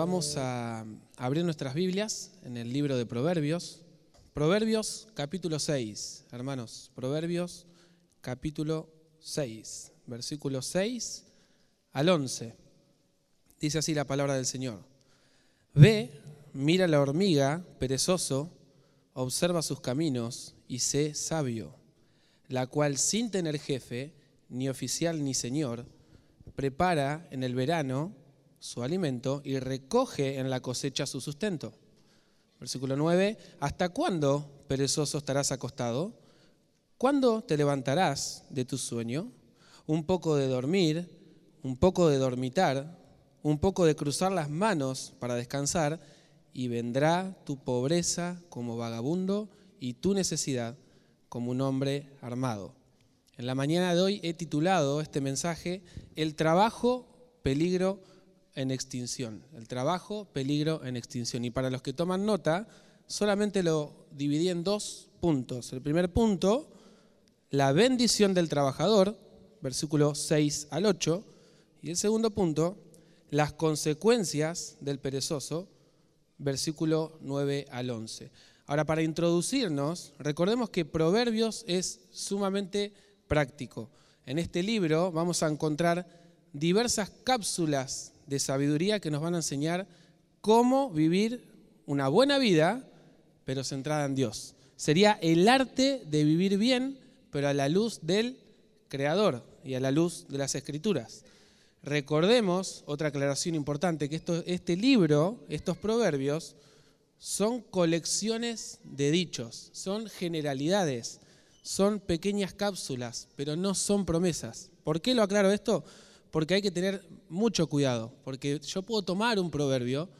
vamos a abrir nuestras Biblias en el libro de Proverbios. Proverbios capítulo 6, hermanos. Proverbios capítulo 6, versículo 6 al 11. Dice así la palabra del Señor. Ve, mira la hormiga, perezoso, observa sus caminos y sé sabio, la cual sin tener jefe, ni oficial ni señor, prepara en el verano su alimento y recoge en la cosecha su sustento. Versículo 9, ¿hasta cuándo, perezoso, estarás acostado? ¿Cuándo te levantarás de tu sueño? Un poco de dormir, un poco de dormitar, un poco de cruzar las manos para descansar, y vendrá tu pobreza como vagabundo y tu necesidad como un hombre armado. En la mañana de hoy he titulado este mensaje El trabajo, peligro en extinción. El trabajo, peligro en extinción. Y para los que toman nota, solamente lo dividí en dos puntos. El primer punto, la bendición del trabajador, versículo 6 al 8. Y el segundo punto, las consecuencias del perezoso, versículo 9 al 11. Ahora, para introducirnos, recordemos que Proverbios es sumamente práctico. En este libro vamos a encontrar diversas cápsulas de sabiduría que nos van a enseñar cómo vivir una buena vida, pero centrada en Dios. Sería el arte de vivir bien, pero a la luz del Creador y a la luz de las Escrituras. Recordemos, otra aclaración importante, que esto, este libro, estos proverbios, son colecciones de dichos, son generalidades, son pequeñas cápsulas, pero no son promesas. ¿Por qué lo aclaro esto? Porque hay que tener mucho cuidado, porque yo puedo tomar un proverbio,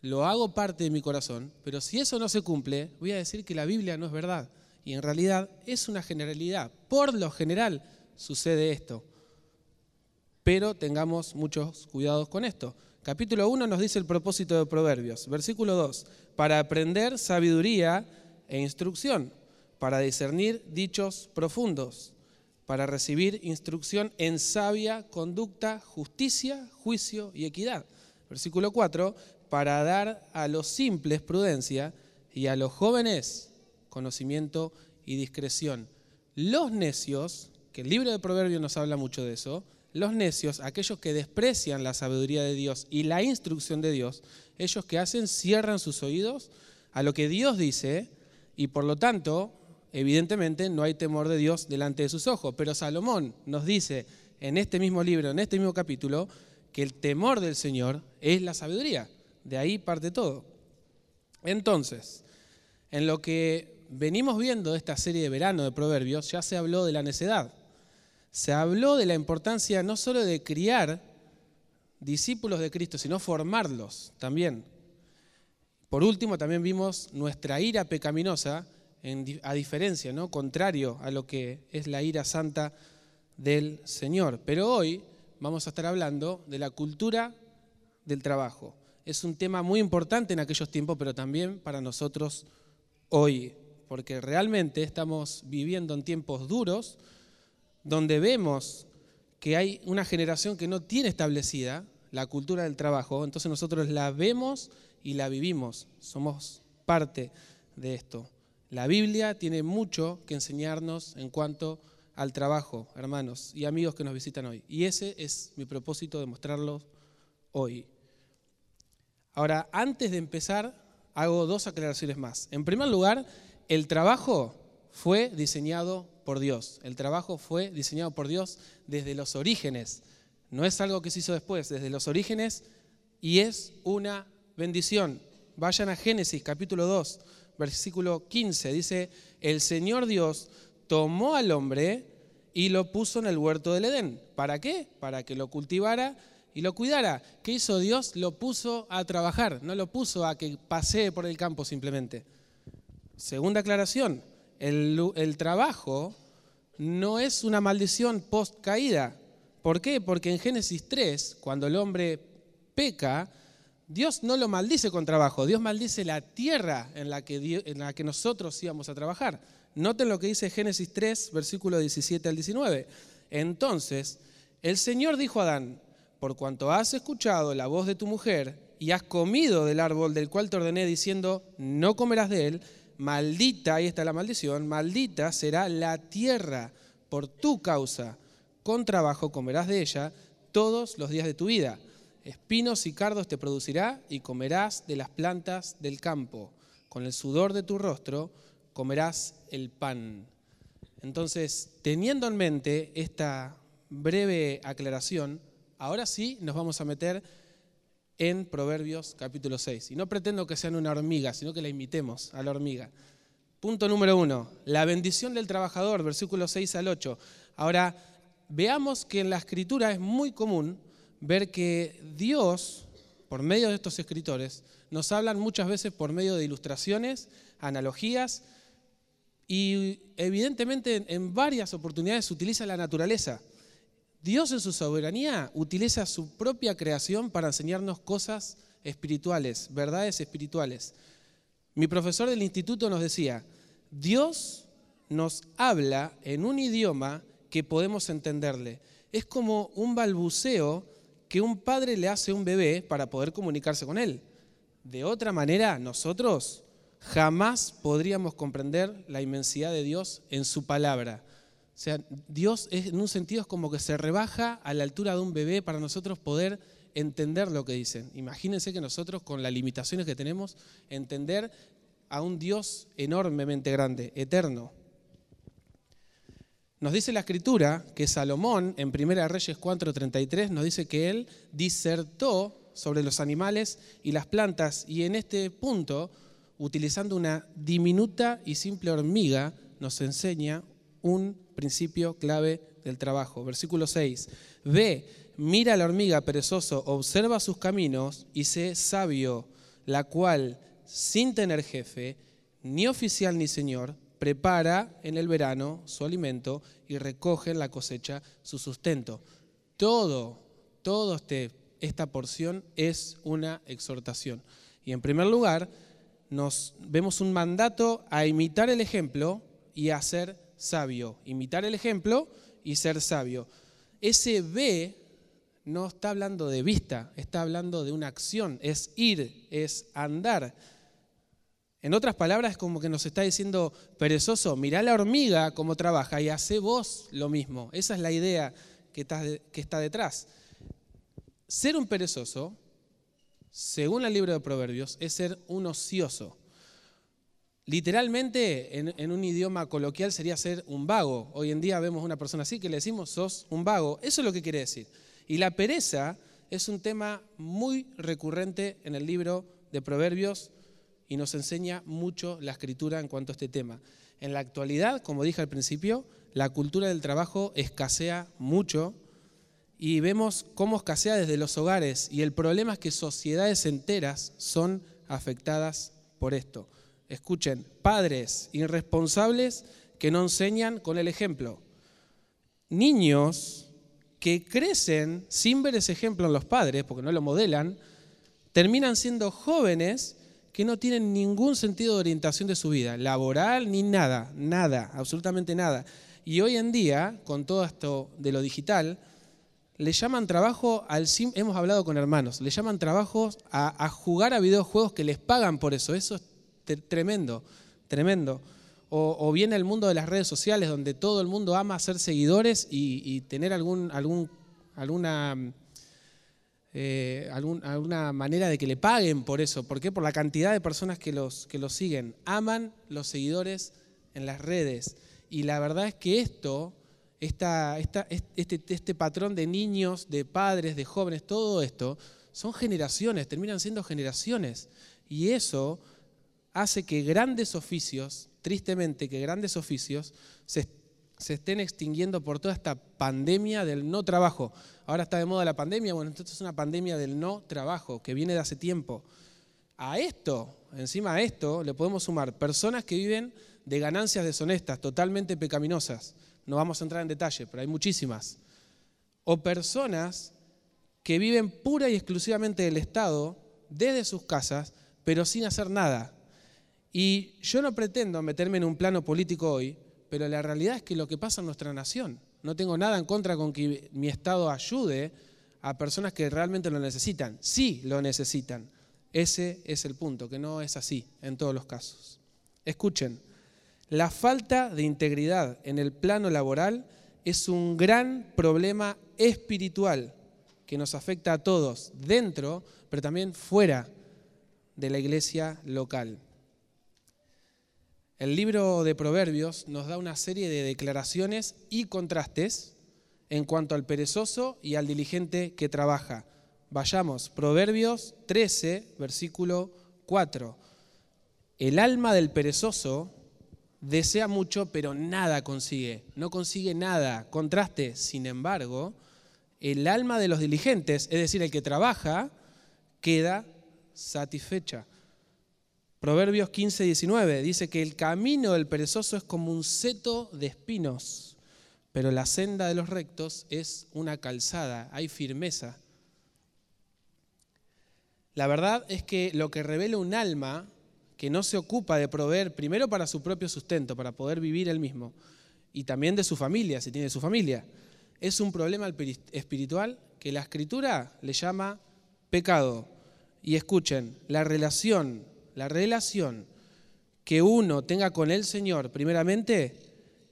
lo hago parte de mi corazón, pero si eso no se cumple, voy a decir que la Biblia no es verdad. Y en realidad es una generalidad. Por lo general sucede esto pero tengamos muchos cuidados con esto. Capítulo 1 nos dice el propósito de Proverbios. Versículo 2, para aprender sabiduría e instrucción, para discernir dichos profundos, para recibir instrucción en sabia conducta, justicia, juicio y equidad. Versículo 4, para dar a los simples prudencia y a los jóvenes conocimiento y discreción. Los necios, que el libro de Proverbios nos habla mucho de eso, los necios, aquellos que desprecian la sabiduría de Dios y la instrucción de Dios, ellos que hacen cierran sus oídos a lo que Dios dice y por lo tanto, evidentemente, no hay temor de Dios delante de sus ojos. Pero Salomón nos dice en este mismo libro, en este mismo capítulo, que el temor del Señor es la sabiduría. De ahí parte todo. Entonces, en lo que venimos viendo de esta serie de verano de Proverbios, ya se habló de la necedad se habló de la importancia no solo de criar discípulos de Cristo, sino formarlos también. Por último, también vimos nuestra ira pecaminosa, a diferencia, ¿no? contrario a lo que es la ira santa del Señor. Pero hoy vamos a estar hablando de la cultura del trabajo. Es un tema muy importante en aquellos tiempos, pero también para nosotros hoy, porque realmente estamos viviendo en tiempos duros, donde vemos que hay una generación que no tiene establecida la cultura del trabajo, entonces nosotros la vemos y la vivimos, somos parte de esto. La Biblia tiene mucho que enseñarnos en cuanto al trabajo, hermanos y amigos que nos visitan hoy. Y ese es mi propósito de mostrarlo hoy. Ahora, antes de empezar, hago dos aclaraciones más. En primer lugar, el trabajo fue diseñado por Dios. El trabajo fue diseñado por Dios desde los orígenes. No es algo que se hizo después, desde los orígenes y es una bendición. Vayan a Génesis capítulo 2, versículo 15. Dice, el Señor Dios tomó al hombre y lo puso en el huerto del Edén. ¿Para qué? Para que lo cultivara y lo cuidara. ¿Qué hizo Dios? Lo puso a trabajar, no lo puso a que pasee por el campo simplemente. Segunda aclaración, el, trabajo no es una maldición post caída. ¿Por qué? Porque en Génesis 3, cuando el hombre peca, Dios no lo maldice con trabajo, Dios maldice la tierra en la que, en la que nosotros íbamos a trabajar. Noten lo que dice Génesis 3, versículo 17 al 19. Entonces, el Señor dijo a Adán, por cuanto has escuchado la voz de tu mujer y has comido del árbol del cual te ordené diciendo, no comerás de él, maldita, ahí está la maldición, maldita será la tierra por tu causa, con trabajo comerás de ella todos los días de tu vida. Espinos y cardos te producirá y comerás de las plantas del campo. Con el sudor de tu rostro comerás el pan. Entonces, teniendo en mente esta breve aclaración, ahora sí nos vamos a meter en Proverbios capítulo 6. Y no pretendo que sean una hormiga, sino que la imitemos a la hormiga. Punto número uno, la bendición del trabajador, versículos 6 al 8. Ahora, veamos que en la escritura es muy común ver que Dios, por medio de estos escritores, nos hablan muchas veces por medio de ilustraciones, analogías, y evidentemente en varias oportunidades utiliza la naturaleza. Dios en su soberanía utiliza su propia creación para enseñarnos cosas espirituales, verdades espirituales. Mi profesor del instituto nos decía, Dios nos habla en un idioma que podemos entenderle. Es como un balbuceo que un padre le hace a un bebé para poder comunicarse con él. De otra manera, nosotros jamás podríamos comprender la inmensidad de Dios en su palabra. O sea, Dios en un sentido es como que se rebaja a la altura de un bebé para nosotros poder entender lo que dicen. Imagínense que nosotros con las limitaciones que tenemos, entender a un Dios enormemente grande, eterno. Nos dice la escritura que Salomón en 1 Reyes 4:33 nos dice que él disertó sobre los animales y las plantas y en este punto, utilizando una diminuta y simple hormiga, nos enseña un principio clave del trabajo. Versículo 6. Ve, mira a la hormiga perezoso, observa sus caminos y sé sabio, la cual, sin tener jefe, ni oficial ni señor, prepara en el verano su alimento y recoge en la cosecha su sustento. Todo, todo este, esta porción es una exhortación. Y en primer lugar, nos vemos un mandato a imitar el ejemplo y a ser sabio, imitar el ejemplo y ser sabio. Ese ve no está hablando de vista, está hablando de una acción, es ir, es andar. En otras palabras, es como que nos está diciendo, perezoso, mirá la hormiga cómo trabaja y hace vos lo mismo. Esa es la idea que está, detrás. Ser un perezoso, según el libro de Proverbios, es ser un ocioso. Literalmente, en, un idioma coloquial sería ser un vago. Hoy en día vemos una persona así que le decimos, sos un vago. Eso es lo que quiere decir. Y la pereza es un tema muy recurrente en el libro de Proverbios y nos enseña mucho la escritura en cuanto a este tema. En la actualidad, como dije al principio, la cultura del trabajo escasea mucho y vemos cómo escasea desde los hogares y el problema es que sociedades enteras son afectadas por esto. Escuchen, padres irresponsables que no enseñan con el ejemplo. Niños que crecen sin ver ese ejemplo en los padres, porque no lo modelan, terminan siendo jóvenes que no tienen ningún sentido de orientación de su vida, laboral ni nada, nada, absolutamente nada. Y hoy en día, con todo esto de lo digital, le llaman trabajo al hemos hablado con hermanos, le llaman trabajo a, jugar a videojuegos que les pagan por eso. Eso es tremendo, tremendo. O, viene el mundo de las redes sociales, donde todo el mundo ama ser seguidores y, tener algún, algún, alguna, eh, alguna manera de que le paguen por eso. ¿Por qué? Por la cantidad de personas que los, que los siguen. Aman los seguidores en las redes. Y la verdad es que esto, esta, esta, este, este patrón de niños, de padres, de jóvenes, todo esto, son generaciones, terminan siendo generaciones. Y eso hace que grandes oficios, tristemente que grandes oficios, se, estén extinguiendo por toda esta pandemia del no trabajo. Ahora está de moda la pandemia, bueno, entonces es una pandemia del no trabajo que viene de hace tiempo. A esto, encima a esto, le podemos sumar personas que viven de ganancias deshonestas, totalmente pecaminosas. No vamos a entrar en detalle, pero hay muchísimas. O personas que viven pura y exclusivamente del Estado, desde sus casas, pero sin hacer nada. Y yo no pretendo meterme en un plano político hoy, pero la realidad es que lo que pasa en nuestra nación, no tengo nada en contra con que mi Estado ayude a personas que realmente lo necesitan. Sí lo necesitan. Ese es el punto, que no es así en todos los casos. Escuchen, la falta de integridad en el plano laboral es un gran problema espiritual que nos afecta a todos, dentro, pero también fuera de la iglesia local. El libro de Proverbios nos da una serie de declaraciones y contrastes en cuanto al perezoso y al diligente que trabaja. Vayamos, Proverbios 13, versículo 4. El alma del perezoso desea mucho, pero nada consigue. No consigue nada. Contraste, sin embargo, el alma de los diligentes, es decir, el que trabaja, queda satisfecha. Proverbios 15, 19 dice que el camino del perezoso es como un seto de espinos, pero la senda de los rectos es una calzada, hay firmeza. La verdad es que lo que revela un alma que no se ocupa de proveer primero para su propio sustento, para poder vivir él mismo, y también de su familia, si tiene su familia, es un problema espiritual que la escritura le llama pecado. Y escuchen, la relación la relación que uno tenga con el Señor, primeramente,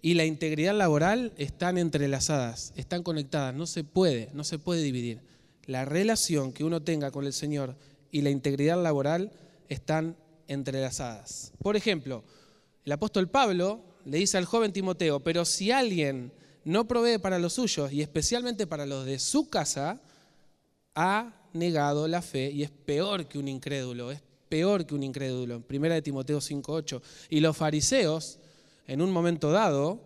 y la integridad laboral están entrelazadas, están conectadas, no se puede, no se puede dividir. La relación que uno tenga con el Señor y la integridad laboral están entrelazadas. Por ejemplo, el apóstol Pablo le dice al joven Timoteo, pero si alguien no provee para los suyos y especialmente para los de su casa, ha negado la fe y es peor que un incrédulo, es peor que un incrédulo. Primera de Timoteo 5.8. Y los fariseos, en un momento dado,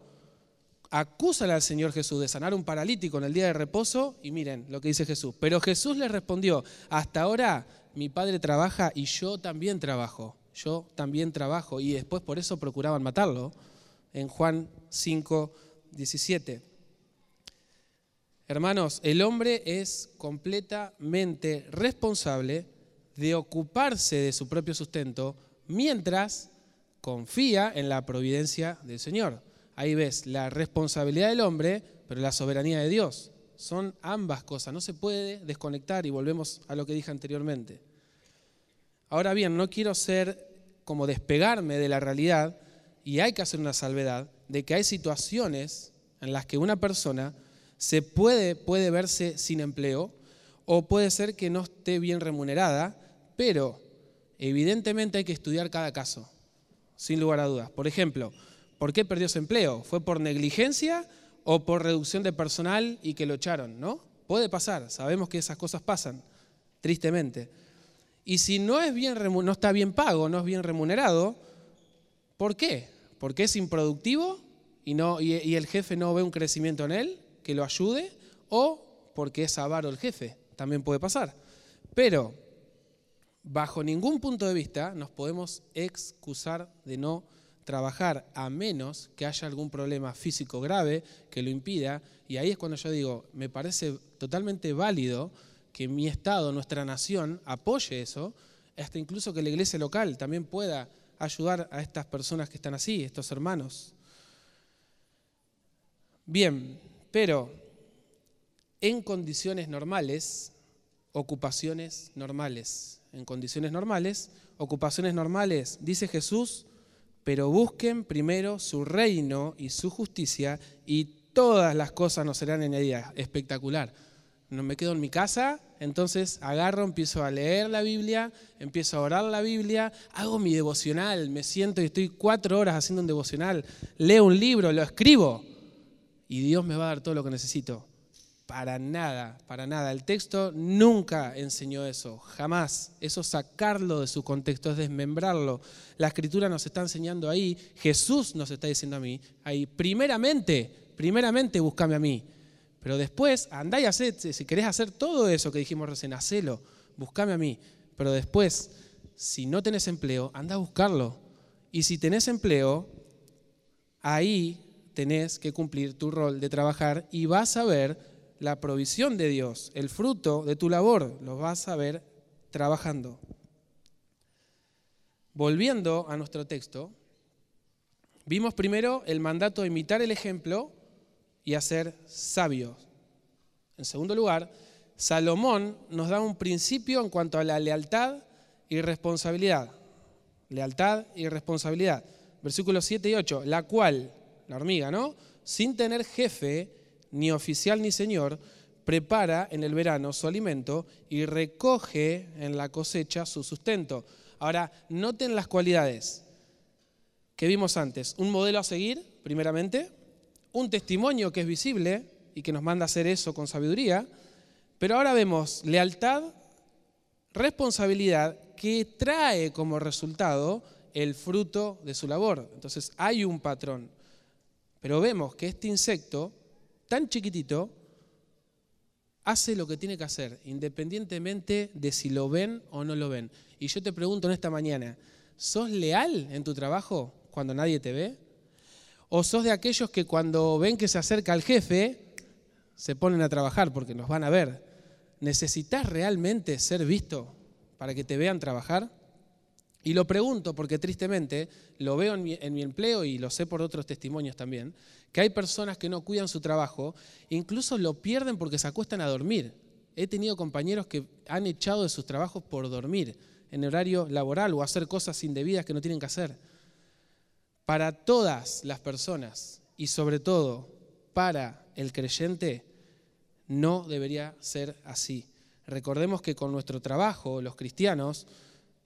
acusan al Señor Jesús de sanar un paralítico en el día de reposo y miren lo que dice Jesús. Pero Jesús les respondió, hasta ahora mi padre trabaja y yo también trabajo. Yo también trabajo. Y después por eso procuraban matarlo en Juan 5.17. Hermanos, el hombre es completamente responsable de ocuparse de su propio sustento mientras confía en la providencia del Señor. Ahí ves la responsabilidad del hombre, pero la soberanía de Dios. Son ambas cosas, no se puede desconectar y volvemos a lo que dije anteriormente. Ahora bien, no quiero ser como despegarme de la realidad y hay que hacer una salvedad de que hay situaciones en las que una persona se puede, puede verse sin empleo o puede ser que no esté bien remunerada pero evidentemente hay que estudiar cada caso, sin lugar a dudas. Por ejemplo, ¿por qué perdió su empleo? ¿Fue por negligencia o por reducción de personal y que lo echaron? ¿No? Puede pasar, sabemos que esas cosas pasan, tristemente. Y si no, está bien pago, no es bien remunerado, ¿por qué? ¿Porque es improductivo y, y el jefe no ve un crecimiento en él que lo ayude? ¿O porque es avaro el jefe? También puede pasar. Pero bajo ningún punto de vista nos podemos excusar de no trabajar a menos que haya algún problema físico grave que lo impida. Y ahí es cuando yo digo, me parece totalmente válido que mi Estado, nuestra nación, apoye eso, hasta incluso que la iglesia local también pueda ayudar a estas personas que están así, estos hermanos. Bien, pero en condiciones normales, ocupaciones normales, en condiciones normales, ocupaciones normales, dice Jesús, pero busquen primero su reino y su justicia y todas las cosas nos serán añadidas. Espectacular. No me quedo en mi casa, entonces agarro, empiezo a leer la Biblia, empiezo a orar la Biblia, hago mi devocional, me siento y estoy cuatro horas haciendo un devocional, leo un libro, lo escribo y Dios me va a dar todo lo que necesito. Para nada, para nada. El texto nunca enseñó eso, jamás. Eso sacarlo de su contexto, es desmembrarlo. La escritura nos está enseñando ahí, Jesús nos está diciendo a mí, ahí, primeramente, primeramente búscame a mí. Pero después, andá y hacé, si querés hacer todo eso que dijimos recién, hacelo, búscame a mí. Pero después, si no tenés empleo, anda a buscarlo. Y si tenés empleo, ahí tenés que cumplir tu rol de trabajar y vas a ver la provisión de Dios, el fruto de tu labor, lo vas a ver trabajando. Volviendo a nuestro texto, vimos primero el mandato de imitar el ejemplo y hacer sabios. En segundo lugar, Salomón nos da un principio en cuanto a la lealtad y responsabilidad. Lealtad y responsabilidad. Versículos 7 y 8, la cual, la hormiga, ¿no? Sin tener jefe, ni oficial ni señor, prepara en el verano su alimento y recoge en la cosecha su sustento. Ahora, noten las cualidades que vimos antes. Un modelo a seguir, primeramente, un testimonio que es visible y que nos manda a hacer eso con sabiduría, pero ahora vemos lealtad, responsabilidad que trae como resultado el fruto de su labor. Entonces hay un patrón. Pero vemos que este insecto, tan chiquitito, hace lo que tiene que hacer, independientemente de si lo ven o no lo ven. Y yo te pregunto en esta mañana, ¿sos leal en tu trabajo cuando nadie te ve? ¿O sos de aquellos que cuando ven que se acerca el jefe, se ponen a trabajar porque nos van a ver? ¿Necesitas realmente ser visto para que te vean trabajar? Y lo pregunto porque tristemente lo veo en mi, empleo y lo sé por otros testimonios también, que hay personas que no cuidan su trabajo, incluso lo pierden porque se acuestan a dormir. He tenido compañeros que han echado de sus trabajos por dormir en horario laboral o hacer cosas indebidas que no tienen que hacer. Para todas las personas y sobre todo para el creyente, no debería ser así. Recordemos que con nuestro trabajo, los cristianos,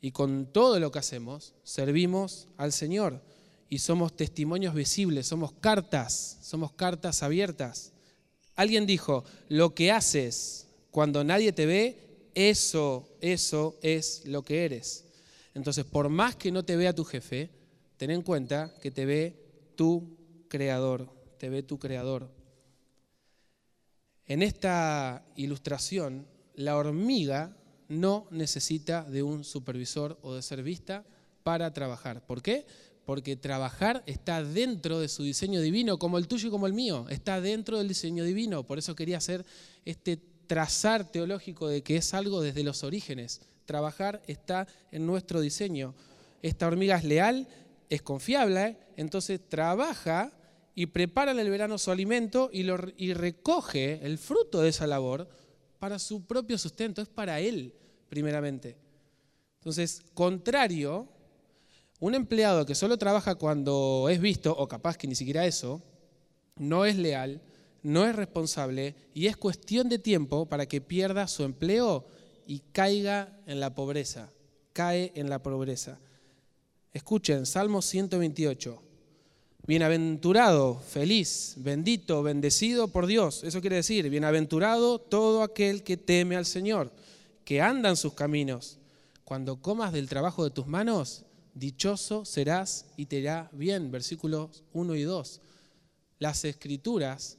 y con todo lo que hacemos, servimos al Señor y somos testimonios visibles, somos cartas, somos cartas abiertas. Alguien dijo, lo que haces cuando nadie te ve, eso, eso es lo que eres. Entonces, por más que no te vea tu jefe, ten en cuenta que te ve tu creador, te ve tu creador. En esta ilustración, la hormiga no necesita de un supervisor o de ser vista para trabajar. ¿Por qué? Porque trabajar está dentro de su diseño divino, como el tuyo y como el mío, está dentro del diseño divino. Por eso quería hacer este trazar teológico de que es algo desde los orígenes. Trabajar está en nuestro diseño. Esta hormiga es leal, es confiable, entonces trabaja y prepara en el verano su alimento y, y recoge el fruto de esa labor para su propio sustento, es para él primeramente. Entonces, contrario, un empleado que solo trabaja cuando es visto, o capaz que ni siquiera eso, no es leal, no es responsable y es cuestión de tiempo para que pierda su empleo y caiga en la pobreza, cae en la pobreza. Escuchen, Salmo 128. Bienaventurado, feliz, bendito, bendecido por Dios. Eso quiere decir, bienaventurado todo aquel que teme al Señor, que anda en sus caminos. Cuando comas del trabajo de tus manos, dichoso serás y te irá bien. Versículos 1 y 2. Las escrituras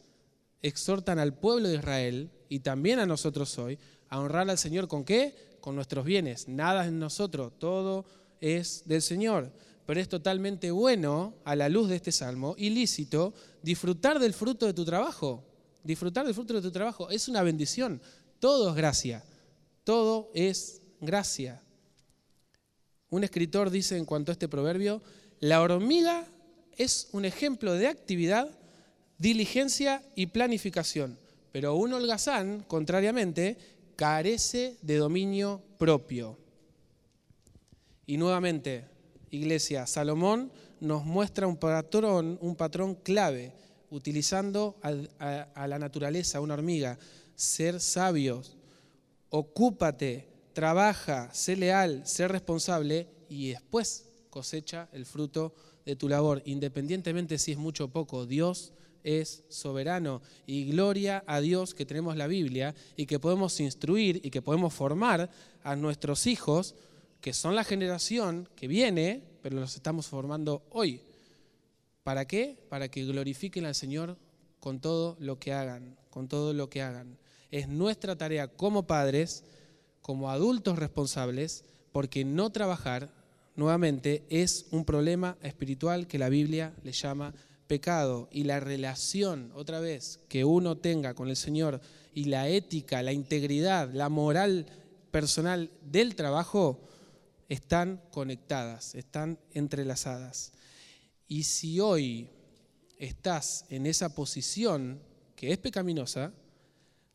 exhortan al pueblo de Israel y también a nosotros hoy a honrar al Señor con qué? Con nuestros bienes. Nada es en nosotros, todo es del Señor pero es totalmente bueno, a la luz de este salmo, ilícito, disfrutar del fruto de tu trabajo. Disfrutar del fruto de tu trabajo es una bendición. Todo es gracia. Todo es gracia. Un escritor dice en cuanto a este proverbio, la hormiga es un ejemplo de actividad, diligencia y planificación, pero un holgazán, contrariamente, carece de dominio propio. Y nuevamente, iglesia, Salomón nos muestra un patrón, un patrón clave, utilizando a, a la naturaleza, una hormiga, ser sabios, ocúpate, trabaja, sé leal, sé responsable y después cosecha el fruto de tu labor, independientemente si es mucho o poco. Dios es soberano y gloria a Dios que tenemos la Biblia y que podemos instruir y que podemos formar a nuestros hijos que son la generación que viene, pero los estamos formando hoy. ¿Para qué? Para que glorifiquen al Señor con todo lo que hagan, con todo lo que hagan. Es nuestra tarea como padres, como adultos responsables, porque no trabajar, nuevamente, es un problema espiritual que la Biblia le llama pecado. Y la relación, otra vez, que uno tenga con el Señor y la ética, la integridad, la moral personal del trabajo, están conectadas, están entrelazadas. Y si hoy estás en esa posición que es pecaminosa,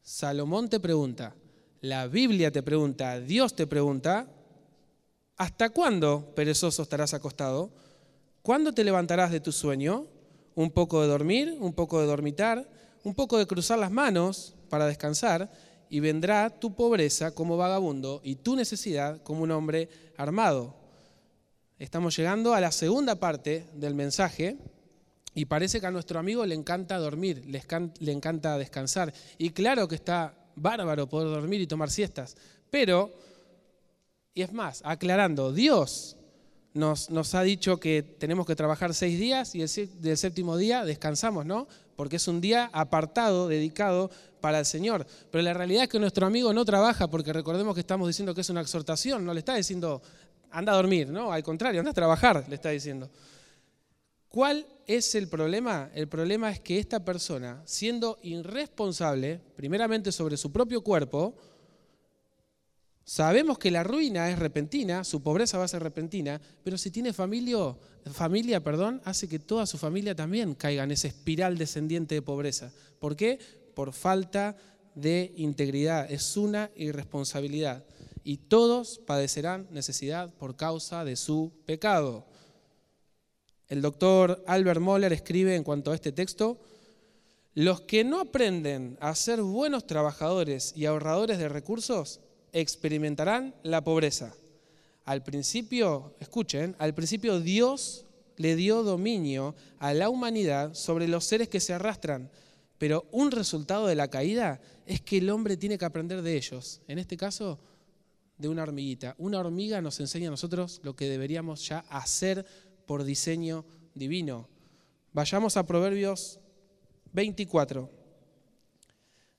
Salomón te pregunta, la Biblia te pregunta, Dios te pregunta, ¿hasta cuándo, perezoso, estarás acostado? ¿Cuándo te levantarás de tu sueño? Un poco de dormir, un poco de dormitar, un poco de cruzar las manos para descansar, y vendrá tu pobreza como vagabundo y tu necesidad como un hombre armado. Estamos llegando a la segunda parte del mensaje y parece que a nuestro amigo le encanta dormir, le encanta descansar. Y claro que está bárbaro poder dormir y tomar siestas, pero, y es más, aclarando, Dios nos, ha dicho que tenemos que trabajar seis días y el, séptimo día descansamos, ¿no? Porque es un día apartado, dedicado para el Señor. Pero la realidad es que nuestro amigo no trabaja porque recordemos que estamos diciendo que es una exhortación, no le está diciendo anda a dormir, ¿no? Al contrario, anda a trabajar, le está diciendo. ¿Cuál es el problema? El problema es que esta persona, siendo irresponsable, primeramente sobre su propio cuerpo, sabemos que la ruina es repentina, su pobreza va a ser repentina, pero si tiene familia, familia perdón, hace que toda su familia también caiga en esa espiral descendiente de pobreza. ¿Por qué? Por falta de integridad. Es una irresponsabilidad. Y todos padecerán necesidad por causa de su pecado. El doctor Albert Moller escribe en cuanto a este texto, los que no aprenden a ser buenos trabajadores y ahorradores de recursos experimentarán la pobreza. Al principio, escuchen, al principio Dios le dio dominio a la humanidad sobre los seres que se arrastran, pero un resultado de la caída es que el hombre tiene que aprender de ellos. En este caso, de una hormiguita. Una hormiga nos enseña a nosotros lo que deberíamos ya hacer por diseño divino. Vayamos a Proverbios 24.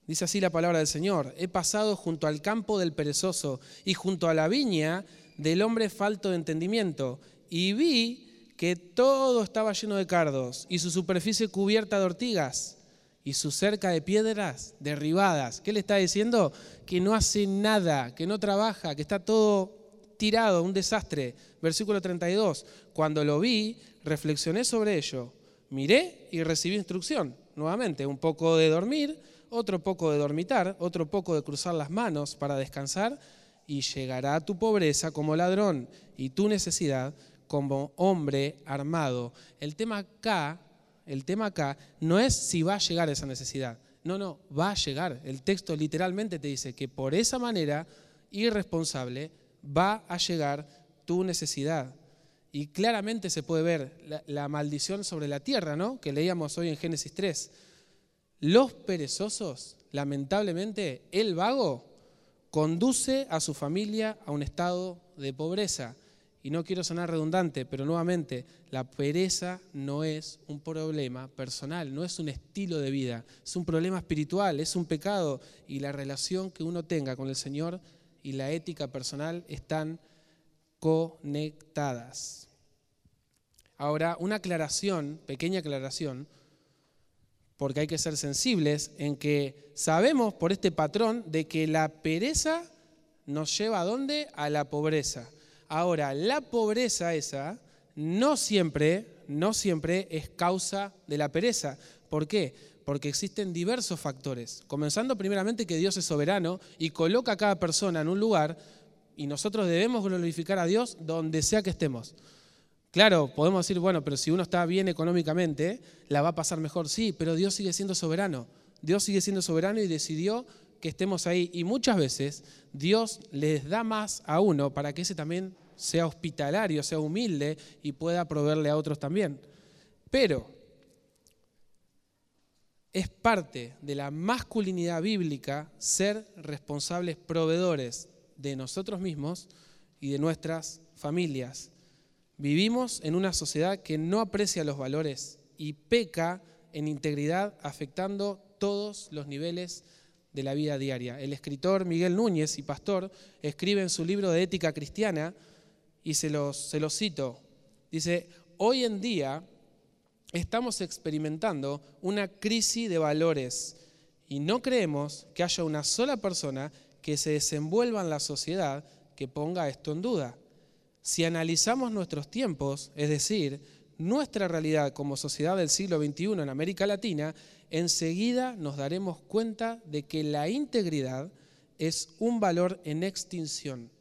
Dice así la palabra del Señor, he pasado junto al campo del perezoso y junto a la viña del hombre falto de entendimiento, y vi que todo estaba lleno de cardos y su superficie cubierta de ortigas y su cerca de piedras derribadas. ¿Qué le está diciendo? Que no hace nada, que no trabaja, que está todo tirado, un desastre. Versículo 32, cuando lo vi, reflexioné sobre ello, miré y recibí instrucción. Nuevamente, un poco de dormir, otro poco de dormitar, otro poco de cruzar las manos para descansar, y llegará tu pobreza como ladrón y tu necesidad como hombre armado. El tema acá, el tema acá no es si va a llegar esa necesidad. No, no, va a llegar. El texto literalmente te dice que por esa manera irresponsable va a llegar tu necesidad. Y claramente se puede ver la, maldición sobre la tierra, ¿no? Que leíamos hoy en Génesis 3. Los perezosos, lamentablemente, el vago conduce a su familia a un estado de pobreza. Y no quiero sonar redundante, pero nuevamente, la pereza no es un problema personal, no es un estilo de vida, es un problema espiritual, es un pecado. Y la relación que uno tenga con el Señor y la ética personal están conectadas. Ahora, una aclaración, pequeña aclaración, porque hay que ser sensibles en que sabemos por este patrón de que la pereza nos lleva a dónde? A la pobreza. Ahora, la pobreza esa no siempre, no siempre es causa de la pereza. ¿Por qué? porque existen diversos factores. Comenzando primeramente que Dios es soberano y coloca a cada persona en un lugar y nosotros debemos glorificar a Dios donde sea que estemos. Claro, podemos decir, bueno, pero si uno está bien económicamente, la va a pasar mejor. Sí, pero Dios sigue siendo soberano. Dios sigue siendo soberano y decidió que estemos ahí. Y muchas veces Dios les da más a uno para que ese también sea hospitalario, sea humilde y pueda proveerle a otros también. Pero es parte de la masculinidad bíblica ser responsables proveedores de nosotros mismos y de nuestras familias. Vivimos en una sociedad que no aprecia los valores y peca en integridad afectando todos los niveles de la vida diaria. El escritor Miguel Núñez y pastor escribe en su libro de ética cristiana y se los, cito. Dice, hoy en día estamos experimentando una crisis de valores y no creemos que haya una sola persona que se desenvuelva en la sociedad que ponga esto en duda. Si analizamos nuestros tiempos, es decir, nuestra realidad como sociedad del siglo XXI en América Latina, enseguida nos daremos cuenta de que la integridad es un valor en extinción.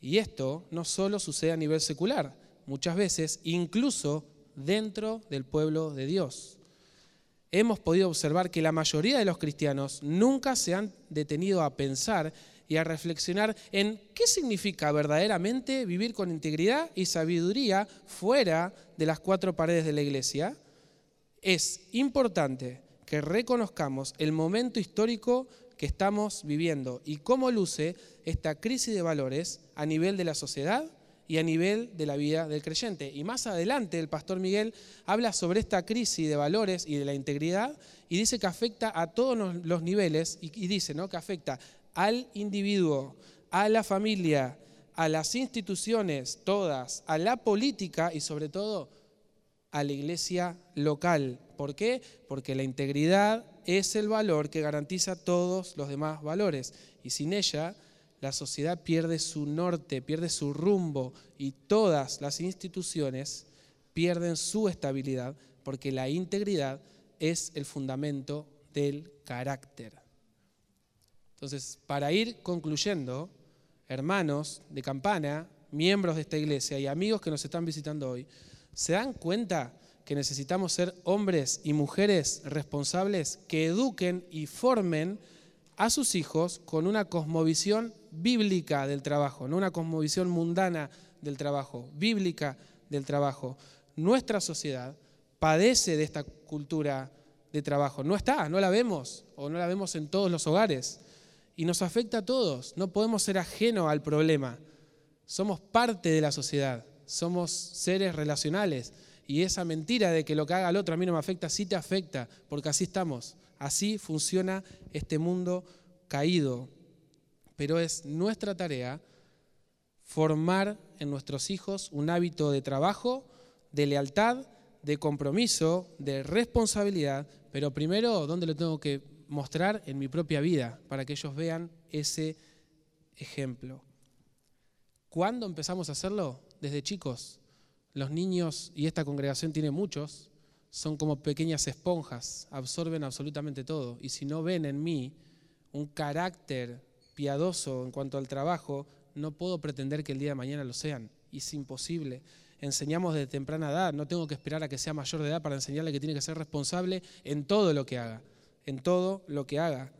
Y esto no solo sucede a nivel secular, muchas veces incluso dentro del pueblo de Dios. Hemos podido observar que la mayoría de los cristianos nunca se han detenido a pensar y a reflexionar en qué significa verdaderamente vivir con integridad y sabiduría fuera de las cuatro paredes de la iglesia. Es importante que reconozcamos el momento histórico que estamos viviendo y cómo luce esta crisis de valores a nivel de la sociedad y a nivel de la vida del creyente. Y más adelante el pastor Miguel habla sobre esta crisis de valores y de la integridad y dice que afecta a todos los niveles y, dice ¿no? que afecta al individuo, a la familia, a las instituciones todas, a la política y sobre todo a la iglesia local. ¿Por qué? Porque la integridad es el valor que garantiza todos los demás valores y sin ella la sociedad pierde su norte, pierde su rumbo y todas las instituciones pierden su estabilidad porque la integridad es el fundamento del carácter. Entonces, para ir concluyendo, hermanos de campana, miembros de esta iglesia y amigos que nos están visitando hoy, ¿se dan cuenta que necesitamos ser hombres y mujeres responsables que eduquen y formen a sus hijos con una cosmovisión bíblica del trabajo, no una cosmovisión mundana del trabajo, bíblica del trabajo. Nuestra sociedad padece de esta cultura de trabajo. No está, no la vemos, o no la vemos en todos los hogares. Y nos afecta a todos. No podemos ser ajenos al problema. Somos parte de la sociedad, somos seres relacionales. Y esa mentira de que lo que haga el otro a mí no me afecta, sí te afecta, porque así estamos. Así funciona este mundo caído. Pero es nuestra tarea formar en nuestros hijos un hábito de trabajo, de lealtad, de compromiso, de responsabilidad, pero primero, ¿dónde lo tengo que mostrar? En mi propia vida, para que ellos vean ese ejemplo. ¿Cuándo empezamos a hacerlo? Desde chicos. Los niños, y esta congregación tiene muchos, son como pequeñas esponjas, absorben absolutamente todo. Y si no ven en mí un carácter piadoso en cuanto al trabajo, no puedo pretender que el día de mañana lo sean. Es imposible. Enseñamos desde temprana edad, no tengo que esperar a que sea mayor de edad para enseñarle que tiene que ser responsable en todo lo que haga, en todo lo que haga.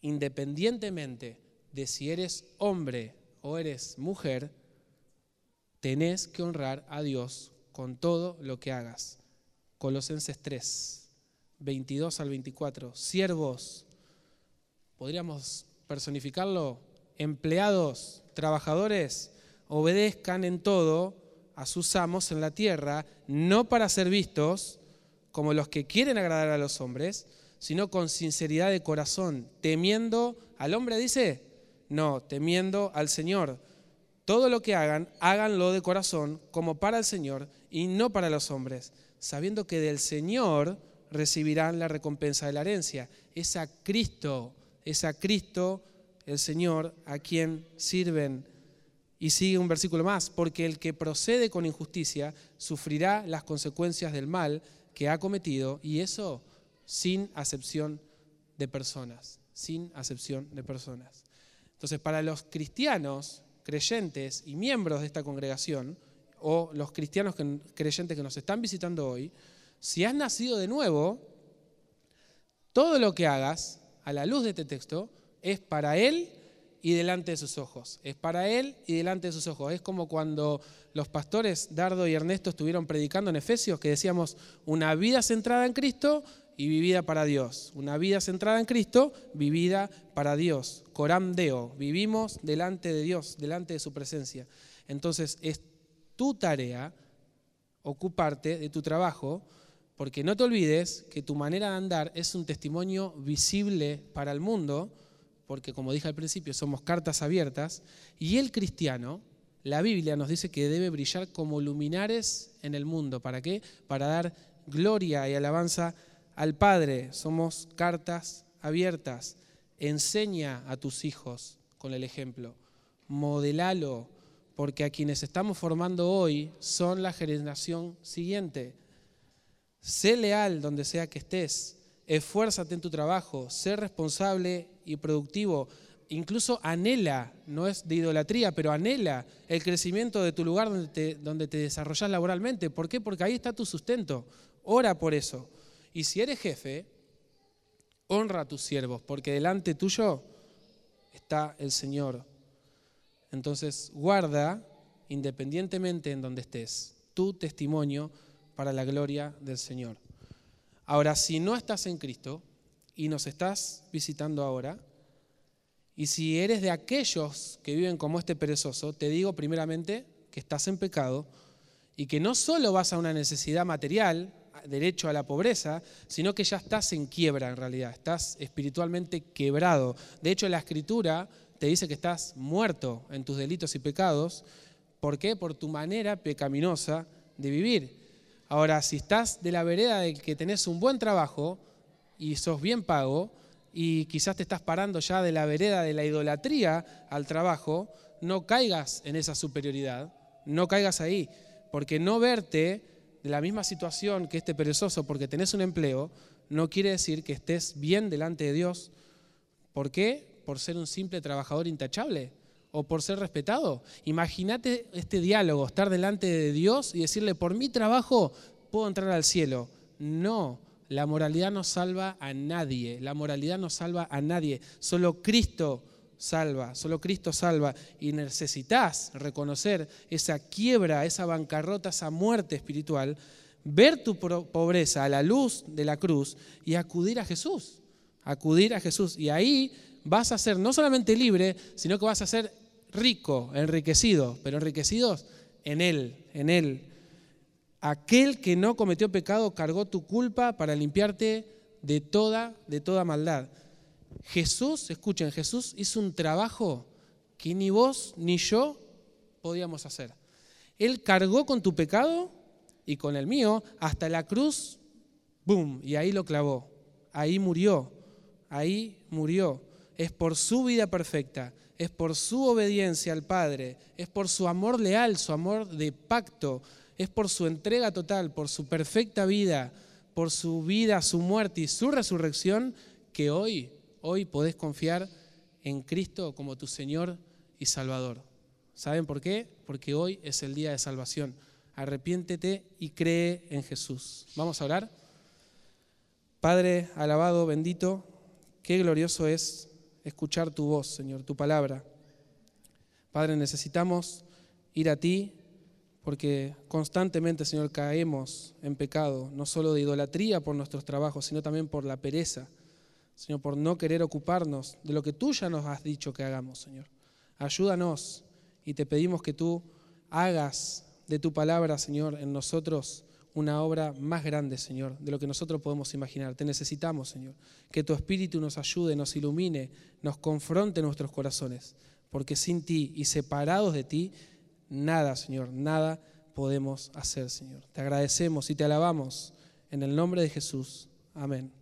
Independientemente de si eres hombre o eres mujer, tenés que honrar a Dios con todo lo que hagas. Colosenses 3, 22 al 24. Siervos, podríamos personificarlo, empleados, trabajadores, obedezcan en todo a sus amos en la tierra, no para ser vistos como los que quieren agradar a los hombres, sino con sinceridad de corazón, temiendo al hombre, dice, no, temiendo al Señor. Todo lo que hagan, háganlo de corazón, como para el Señor y no para los hombres sabiendo que del Señor recibirán la recompensa de la herencia. Es a Cristo, es a Cristo el Señor a quien sirven. Y sigue un versículo más, porque el que procede con injusticia sufrirá las consecuencias del mal que ha cometido, y eso sin acepción de personas, sin acepción de personas. Entonces, para los cristianos, creyentes y miembros de esta congregación, o los cristianos creyentes que nos están visitando hoy, si has nacido de nuevo, todo lo que hagas a la luz de este texto es para Él y delante de sus ojos. Es para Él y delante de sus ojos. Es como cuando los pastores Dardo y Ernesto estuvieron predicando en Efesios, que decíamos una vida centrada en Cristo y vivida para Dios. Una vida centrada en Cristo, vivida para Dios. Coram Deo. Vivimos delante de Dios, delante de su presencia. Entonces, es tu tarea ocuparte de tu trabajo, porque no te olvides que tu manera de andar es un testimonio visible para el mundo, porque como dije al principio, somos cartas abiertas, y el cristiano, la Biblia nos dice que debe brillar como luminares en el mundo. ¿Para qué? Para dar gloria y alabanza al Padre. Somos cartas abiertas. Enseña a tus hijos con el ejemplo. Modelalo porque a quienes estamos formando hoy son la generación siguiente. Sé leal donde sea que estés, esfuérzate en tu trabajo, sé responsable y productivo, incluso anhela, no es de idolatría, pero anhela el crecimiento de tu lugar donde te, donde te desarrollas laboralmente. ¿Por qué? Porque ahí está tu sustento. Ora por eso. Y si eres jefe, honra a tus siervos, porque delante tuyo está el Señor. Entonces, guarda, independientemente en donde estés, tu testimonio para la gloria del Señor. Ahora, si no estás en Cristo y nos estás visitando ahora, y si eres de aquellos que viven como este perezoso, te digo primeramente que estás en pecado y que no solo vas a una necesidad material, derecho a la pobreza, sino que ya estás en quiebra en realidad, estás espiritualmente quebrado. De hecho, la escritura te dice que estás muerto en tus delitos y pecados. ¿Por qué? Por tu manera pecaminosa de vivir. Ahora, si estás de la vereda de que tenés un buen trabajo y sos bien pago, y quizás te estás parando ya de la vereda de la idolatría al trabajo, no caigas en esa superioridad, no caigas ahí, porque no verte de la misma situación que este perezoso porque tenés un empleo, no quiere decir que estés bien delante de Dios. ¿Por qué? Por ser un simple trabajador intachable o por ser respetado. Imagínate este diálogo, estar delante de Dios y decirle, por mi trabajo puedo entrar al cielo. No, la moralidad no salva a nadie, la moralidad no salva a nadie, solo Cristo salva, solo Cristo salva y necesitas reconocer esa quiebra, esa bancarrota, esa muerte espiritual, ver tu pobreza a la luz de la cruz y acudir a Jesús, acudir a Jesús y ahí vas a ser no solamente libre, sino que vas a ser rico, enriquecido, pero enriquecidos en Él, en Él, aquel que no cometió pecado cargó tu culpa para limpiarte de toda, de toda maldad. Jesús, escuchen, Jesús hizo un trabajo que ni vos ni yo podíamos hacer. Él cargó con tu pecado y con el mío hasta la cruz, ¡boom! Y ahí lo clavó, ahí murió, ahí murió. Es por su vida perfecta, es por su obediencia al Padre, es por su amor leal, su amor de pacto, es por su entrega total, por su perfecta vida, por su vida, su muerte y su resurrección, que hoy, hoy podés confiar en Cristo como tu Señor y Salvador. ¿Saben por qué? Porque hoy es el día de salvación. Arrepiéntete y cree en Jesús. Vamos a orar. Padre, alabado, bendito, qué glorioso es escuchar tu voz, Señor, tu palabra. Padre, necesitamos ir a ti porque constantemente, Señor, caemos en pecado, no solo de idolatría por nuestros trabajos, sino también por la pereza, Señor, por no querer ocuparnos de lo que tú ya nos has dicho que hagamos, Señor. Ayúdanos y te pedimos que tú hagas de tu palabra, Señor, en nosotros una obra más grande, Señor, de lo que nosotros podemos imaginar. Te necesitamos, Señor. Que tu Espíritu nos ayude, nos ilumine, nos confronte nuestros corazones, porque sin ti y separados de ti, nada, Señor, nada podemos hacer, Señor. Te agradecemos y te alabamos en el nombre de Jesús. Amén.